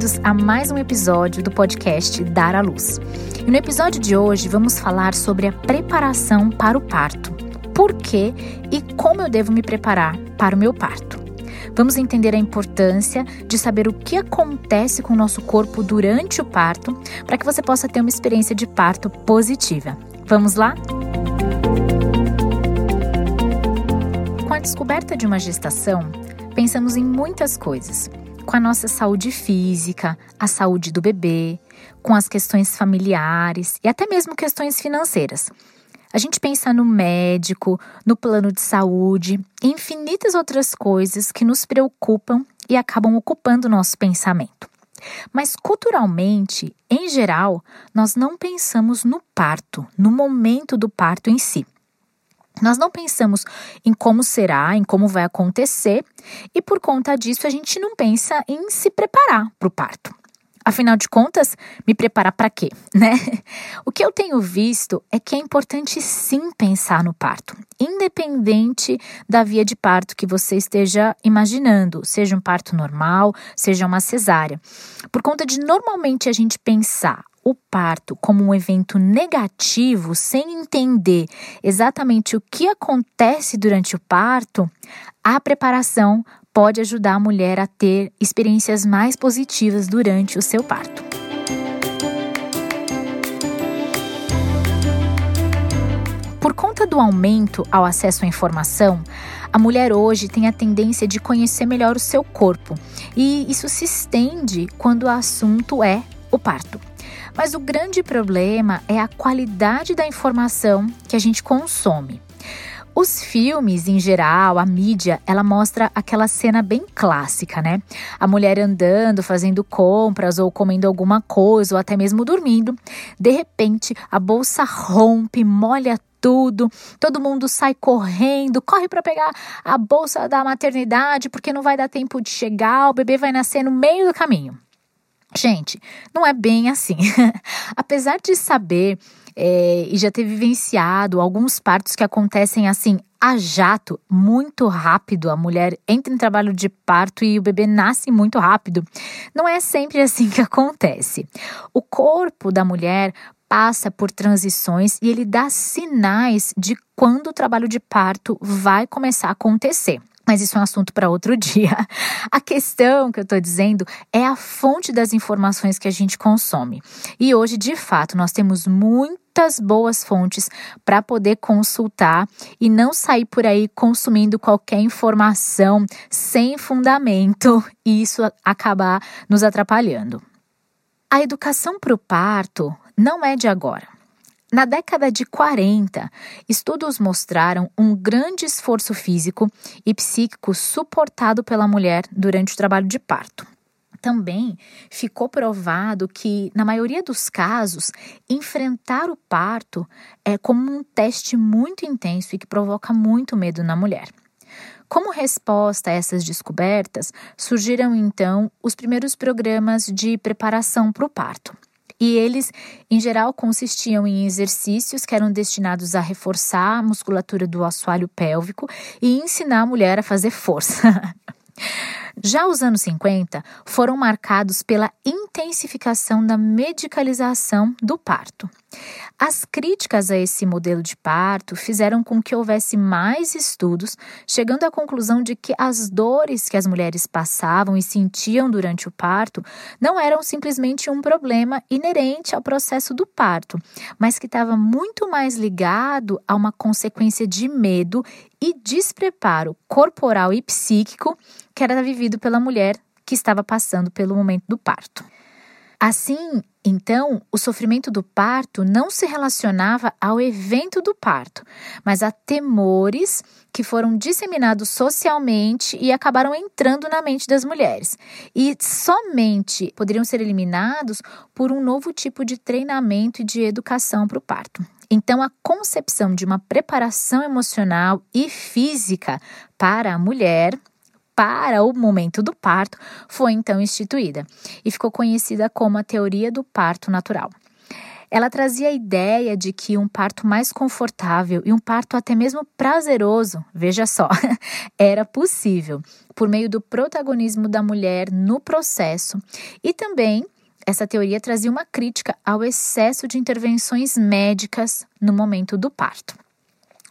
bem-vindos a mais um episódio do podcast Dar à Luz. E no episódio de hoje vamos falar sobre a preparação para o parto. Por que e como eu devo me preparar para o meu parto? Vamos entender a importância de saber o que acontece com o nosso corpo durante o parto, para que você possa ter uma experiência de parto positiva. Vamos lá? Com a descoberta de uma gestação, pensamos em muitas coisas com a nossa saúde física, a saúde do bebê, com as questões familiares e até mesmo questões financeiras. A gente pensa no médico, no plano de saúde e infinitas outras coisas que nos preocupam e acabam ocupando nosso pensamento. Mas culturalmente, em geral, nós não pensamos no parto, no momento do parto em si. Nós não pensamos em como será, em como vai acontecer, e por conta disso a gente não pensa em se preparar para o parto. Afinal de contas, me preparar para quê, né? O que eu tenho visto é que é importante sim pensar no parto, independente da via de parto que você esteja imaginando, seja um parto normal, seja uma cesárea. Por conta de normalmente a gente pensar o parto como um evento negativo, sem entender exatamente o que acontece durante o parto, a preparação pode ajudar a mulher a ter experiências mais positivas durante o seu parto. Por conta do aumento ao acesso à informação, a mulher hoje tem a tendência de conhecer melhor o seu corpo, e isso se estende quando o assunto é o parto. Mas o grande problema é a qualidade da informação que a gente consome. Os filmes, em geral, a mídia, ela mostra aquela cena bem clássica, né? A mulher andando, fazendo compras ou comendo alguma coisa ou até mesmo dormindo. De repente, a bolsa rompe, molha tudo, todo mundo sai correndo, corre para pegar a bolsa da maternidade porque não vai dar tempo de chegar, o bebê vai nascer no meio do caminho. Gente, não é bem assim. Apesar de saber é, e já ter vivenciado alguns partos que acontecem assim a jato, muito rápido, a mulher entra em trabalho de parto e o bebê nasce muito rápido. Não é sempre assim que acontece. O corpo da mulher passa por transições e ele dá sinais de quando o trabalho de parto vai começar a acontecer. Mas isso é um assunto para outro dia. A questão que eu estou dizendo é a fonte das informações que a gente consome. E hoje, de fato, nós temos muitas boas fontes para poder consultar e não sair por aí consumindo qualquer informação sem fundamento e isso acabar nos atrapalhando. A educação para o parto não é de agora. Na década de 40, estudos mostraram um grande esforço físico e psíquico suportado pela mulher durante o trabalho de parto. Também ficou provado que, na maioria dos casos, enfrentar o parto é como um teste muito intenso e que provoca muito medo na mulher. Como resposta a essas descobertas, surgiram então os primeiros programas de preparação para o parto. E eles, em geral, consistiam em exercícios que eram destinados a reforçar a musculatura do assoalho pélvico e ensinar a mulher a fazer força. Já os anos 50 foram marcados pela intensificação da medicalização do parto. As críticas a esse modelo de parto fizeram com que houvesse mais estudos, chegando à conclusão de que as dores que as mulheres passavam e sentiam durante o parto não eram simplesmente um problema inerente ao processo do parto, mas que estava muito mais ligado a uma consequência de medo e despreparo corporal e psíquico que era vivido pela mulher que estava passando pelo momento do parto. Assim, então, o sofrimento do parto não se relacionava ao evento do parto, mas a temores que foram disseminados socialmente e acabaram entrando na mente das mulheres. E somente poderiam ser eliminados por um novo tipo de treinamento e de educação para o parto. Então, a concepção de uma preparação emocional e física para a mulher para o momento do parto foi então instituída e ficou conhecida como a teoria do parto natural. ela trazia a ideia de que um parto mais confortável e um parto até mesmo prazeroso, veja só, era possível por meio do protagonismo da mulher no processo e também essa teoria trazia uma crítica ao excesso de intervenções médicas no momento do parto.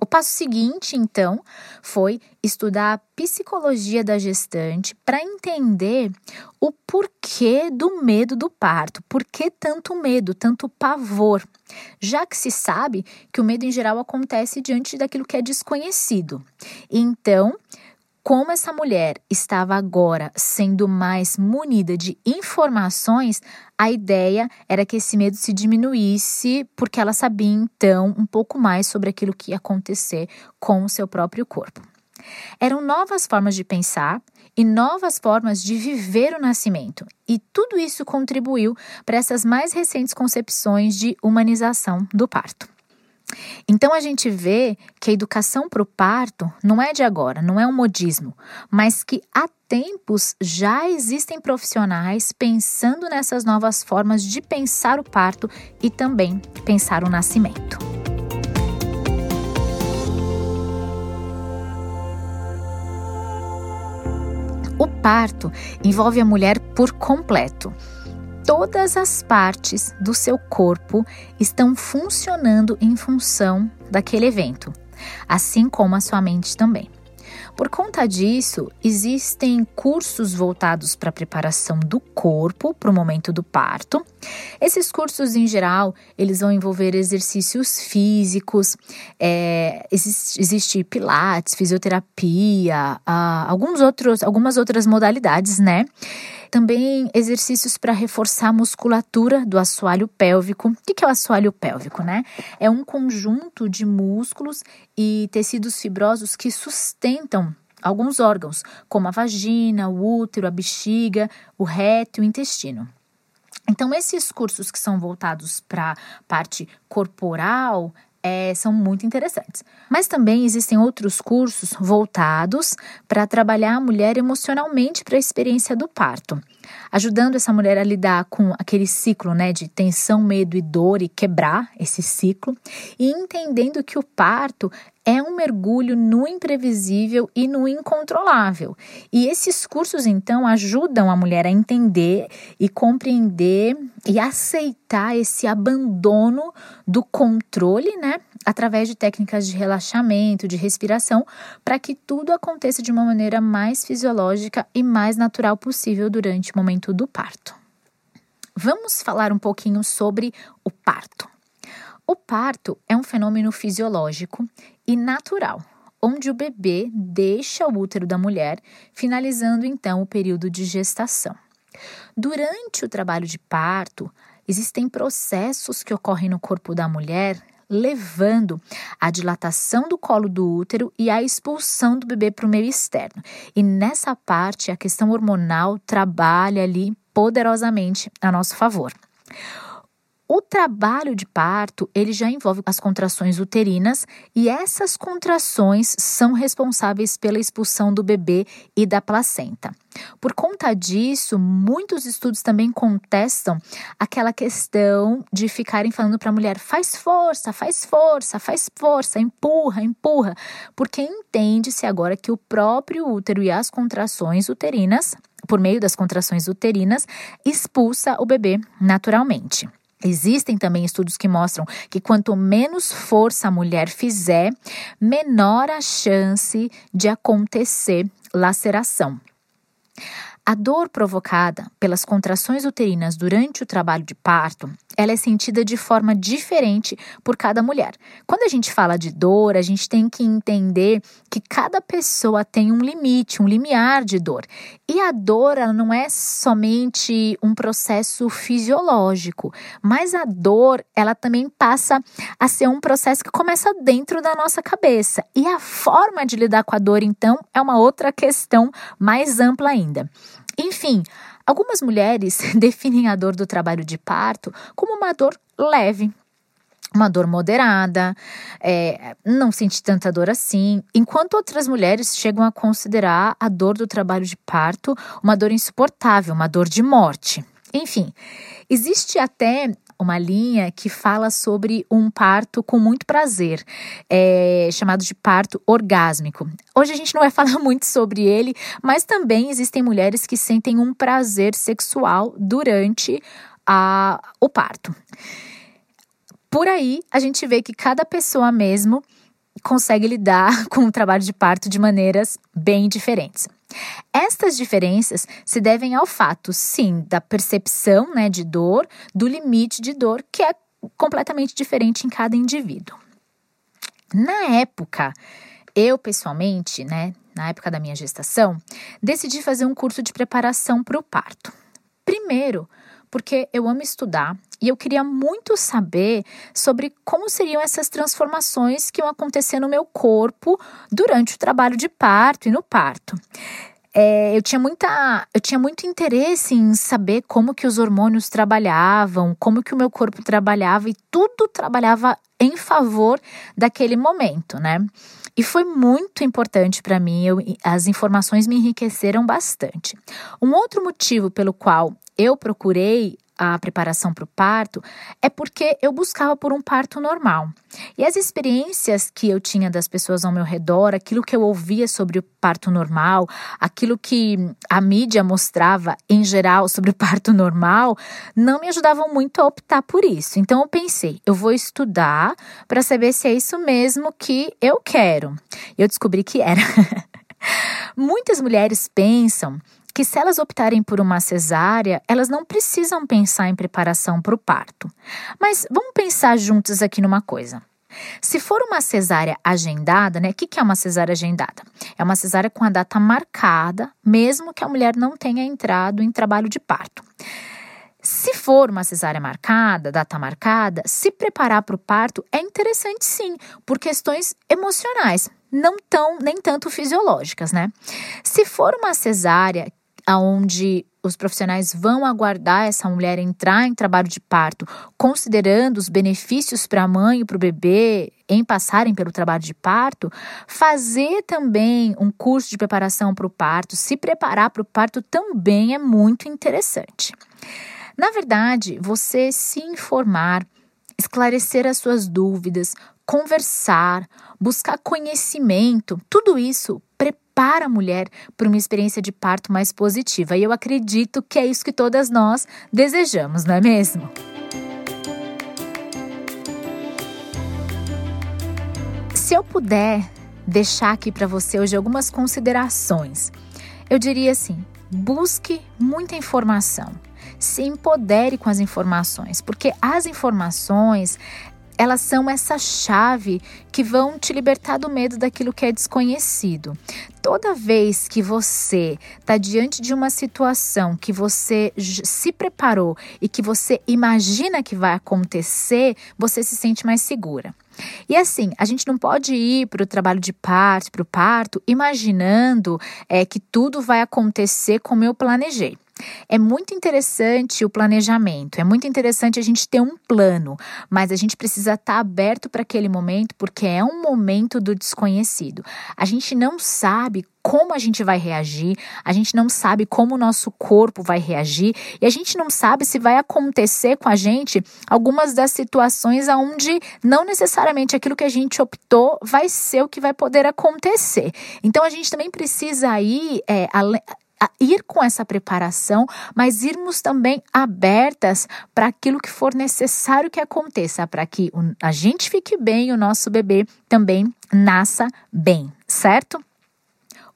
O passo seguinte, então, foi estudar a psicologia da gestante para entender o porquê do medo do parto, por que tanto medo, tanto pavor, já que se sabe que o medo em geral acontece diante daquilo que é desconhecido. Então, como essa mulher estava agora sendo mais munida de informações, a ideia era que esse medo se diminuísse, porque ela sabia então um pouco mais sobre aquilo que ia acontecer com o seu próprio corpo. Eram novas formas de pensar e novas formas de viver o nascimento, e tudo isso contribuiu para essas mais recentes concepções de humanização do parto. Então a gente vê que a educação para o parto não é de agora, não é um modismo, mas que há tempos já existem profissionais pensando nessas novas formas de pensar o parto e também pensar o nascimento. O parto envolve a mulher por completo todas as partes do seu corpo estão funcionando em função daquele evento, assim como a sua mente também. Por conta disso, existem cursos voltados para a preparação do corpo para o momento do parto. Esses cursos, em geral, eles vão envolver exercícios físicos, é, existe, existe pilates, fisioterapia, ah, alguns outros, algumas outras modalidades, né? Também exercícios para reforçar a musculatura do assoalho pélvico. O que é o assoalho pélvico, né? É um conjunto de músculos e tecidos fibrosos que sustentam alguns órgãos, como a vagina, o útero, a bexiga, o reto e o intestino. Então, esses cursos que são voltados para a parte corporal é, são muito interessantes. Mas também existem outros cursos voltados para trabalhar a mulher emocionalmente para a experiência do parto, ajudando essa mulher a lidar com aquele ciclo né, de tensão, medo e dor e quebrar esse ciclo, e entendendo que o parto é um mergulho no imprevisível e no incontrolável. E esses cursos, então, ajudam a mulher a entender e compreender e aceitar esse abandono do controle, né? Através de técnicas de relaxamento, de respiração, para que tudo aconteça de uma maneira mais fisiológica e mais natural possível durante momento do parto. Vamos falar um pouquinho sobre o parto. O parto é um fenômeno fisiológico e natural, onde o bebê deixa o útero da mulher, finalizando então o período de gestação. Durante o trabalho de parto, existem processos que ocorrem no corpo da mulher, levando à dilatação do colo do útero e à expulsão do bebê para o meio externo. E nessa parte, a questão hormonal trabalha ali poderosamente a nosso favor. Trabalho de parto, ele já envolve as contrações uterinas e essas contrações são responsáveis pela expulsão do bebê e da placenta. Por conta disso, muitos estudos também contestam aquela questão de ficarem falando para a mulher: faz força, faz força, faz força, empurra, empurra, porque entende-se agora que o próprio útero e as contrações uterinas, por meio das contrações uterinas, expulsa o bebê naturalmente. Existem também estudos que mostram que quanto menos força a mulher fizer, menor a chance de acontecer laceração. A dor provocada pelas contrações uterinas durante o trabalho de parto, ela é sentida de forma diferente por cada mulher. Quando a gente fala de dor, a gente tem que entender que cada pessoa tem um limite, um limiar de dor. E a dor, ela não é somente um processo fisiológico, mas a dor, ela também passa a ser um processo que começa dentro da nossa cabeça. E a forma de lidar com a dor, então, é uma outra questão mais ampla ainda. Enfim, algumas mulheres definem a dor do trabalho de parto como uma dor leve, uma dor moderada, é, não sente tanta dor assim, enquanto outras mulheres chegam a considerar a dor do trabalho de parto uma dor insuportável, uma dor de morte. Enfim, existe até uma linha que fala sobre um parto com muito prazer, é, chamado de parto orgásmico. Hoje a gente não vai falar muito sobre ele, mas também existem mulheres que sentem um prazer sexual durante a, o parto. Por aí, a gente vê que cada pessoa mesmo consegue lidar com o trabalho de parto de maneiras bem diferentes. Estas diferenças se devem ao fato, sim, da percepção né, de dor, do limite de dor, que é completamente diferente em cada indivíduo. Na época, eu pessoalmente, né, na época da minha gestação, decidi fazer um curso de preparação para o parto. Primeiro, porque eu amo estudar e eu queria muito saber sobre como seriam essas transformações que iam acontecer no meu corpo durante o trabalho de parto e no parto. É, eu tinha muita, eu tinha muito interesse em saber como que os hormônios trabalhavam, como que o meu corpo trabalhava e tudo trabalhava em favor daquele momento, né? E foi muito importante para mim, eu, as informações me enriqueceram bastante. Um outro motivo pelo qual eu procurei a preparação para o parto é porque eu buscava por um parto normal. E as experiências que eu tinha das pessoas ao meu redor, aquilo que eu ouvia sobre o parto normal, aquilo que a mídia mostrava em geral sobre o parto normal, não me ajudavam muito a optar por isso. Então eu pensei, eu vou estudar para saber se é isso mesmo que eu quero. Eu descobri que era. Muitas mulheres pensam que se elas optarem por uma cesárea, elas não precisam pensar em preparação para o parto. Mas vamos pensar juntos aqui numa coisa. Se for uma cesárea agendada, né? O que, que é uma cesárea agendada? É uma cesárea com a data marcada, mesmo que a mulher não tenha entrado em trabalho de parto. Se for uma cesárea marcada, data marcada, se preparar para o parto é interessante sim, por questões emocionais, não tão nem tanto fisiológicas, né? Se for uma cesárea aonde os profissionais vão aguardar essa mulher entrar em trabalho de parto, considerando os benefícios para a mãe e para o bebê em passarem pelo trabalho de parto, fazer também um curso de preparação para o parto, se preparar para o parto também é muito interessante. Na verdade, você se informar, esclarecer as suas dúvidas, conversar, buscar conhecimento, tudo isso prepara a mulher para uma experiência de parto mais positiva. E eu acredito que é isso que todas nós desejamos, não é mesmo? Se eu puder deixar aqui para você hoje algumas considerações, eu diria assim: busque muita informação se empodere com as informações, porque as informações elas são essa chave que vão te libertar do medo daquilo que é desconhecido. Toda vez que você está diante de uma situação que você se preparou e que você imagina que vai acontecer, você se sente mais segura. E assim, a gente não pode ir para o trabalho de parto, para o parto, imaginando é, que tudo vai acontecer como eu planejei. É muito interessante o planejamento, é muito interessante a gente ter um plano, mas a gente precisa estar tá aberto para aquele momento porque é um momento do desconhecido. A gente não sabe como a gente vai reagir, a gente não sabe como o nosso corpo vai reagir e a gente não sabe se vai acontecer com a gente algumas das situações onde não necessariamente aquilo que a gente optou vai ser o que vai poder acontecer. Então a gente também precisa ir é, ir com essa preparação, mas irmos também abertas para aquilo que for necessário que aconteça, para que a gente fique bem e o nosso bebê também nasça bem, certo?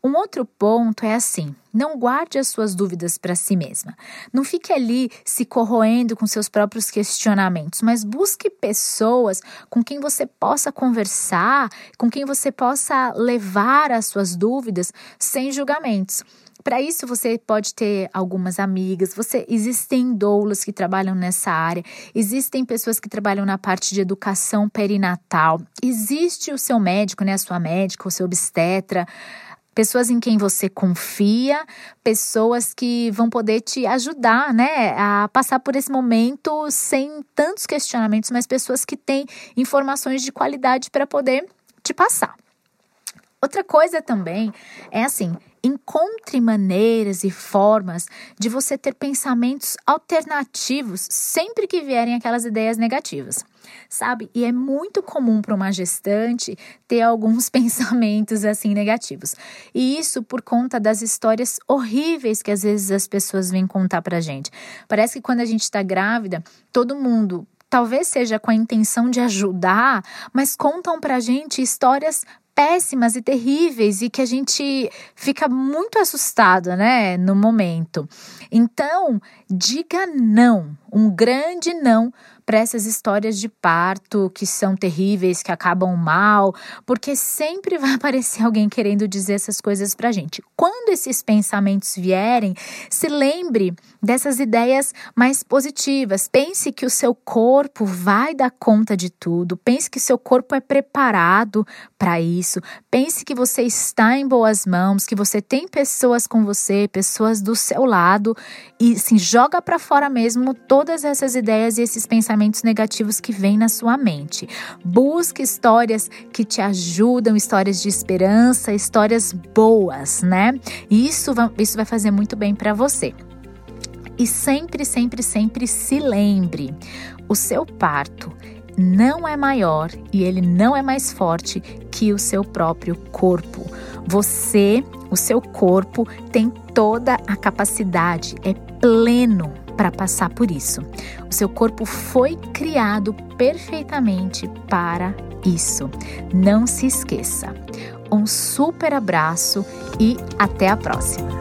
Um outro ponto é assim: não guarde as suas dúvidas para si mesma. Não fique ali se corroendo com seus próprios questionamentos, mas busque pessoas com quem você possa conversar, com quem você possa levar as suas dúvidas sem julgamentos. Para isso você pode ter algumas amigas, você existem doulas que trabalham nessa área, existem pessoas que trabalham na parte de educação perinatal, existe o seu médico, né, a sua médica, o seu obstetra, pessoas em quem você confia, pessoas que vão poder te ajudar, né, a passar por esse momento sem tantos questionamentos, mas pessoas que têm informações de qualidade para poder te passar. Outra coisa também é assim, encontre maneiras e formas de você ter pensamentos alternativos sempre que vierem aquelas ideias negativas. Sabe? E é muito comum para uma gestante ter alguns pensamentos assim negativos. E isso por conta das histórias horríveis que às vezes as pessoas vêm contar pra gente. Parece que quando a gente está grávida, todo mundo talvez seja com a intenção de ajudar, mas contam pra gente histórias péssimas e terríveis e que a gente fica muito assustado, né, no momento. Então, diga não, um grande não para essas histórias de parto que são terríveis, que acabam mal, porque sempre vai aparecer alguém querendo dizer essas coisas para gente. Quando esses pensamentos vierem, se lembre dessas ideias mais positivas. Pense que o seu corpo vai dar conta de tudo. Pense que seu corpo é preparado para isso. Pense que você está em boas mãos, que você tem pessoas com você, pessoas do seu lado e se joga para fora mesmo todas essas ideias e esses pensamentos pensamentos negativos que vêm na sua mente. Busque histórias que te ajudam, histórias de esperança, histórias boas, né? Isso isso vai fazer muito bem para você. E sempre, sempre, sempre se lembre: o seu parto não é maior e ele não é mais forte que o seu próprio corpo. Você, o seu corpo, tem toda a capacidade, é pleno para passar por isso. O seu corpo foi criado perfeitamente para isso. Não se esqueça. Um super abraço e até a próxima!